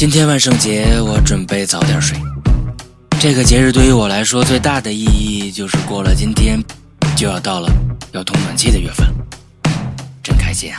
今天万圣节，我准备早点睡。这个节日对于我来说，最大的意义就是过了今天，就要到了要通暖气的月份，真开心啊！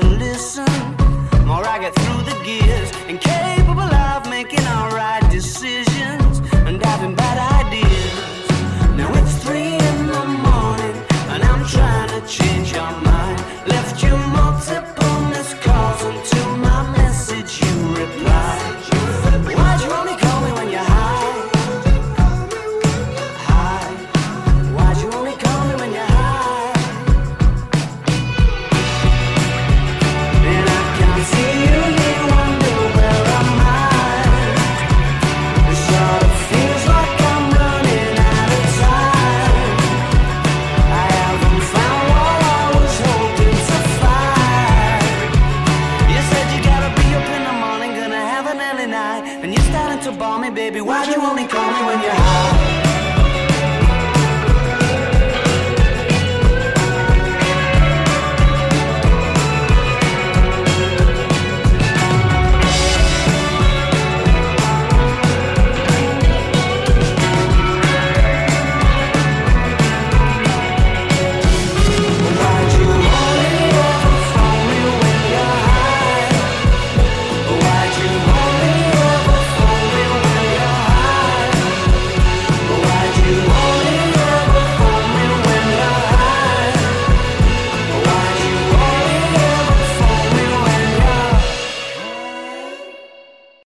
to listen. And you're starting to bore me, baby Why'd you only call me when you're high?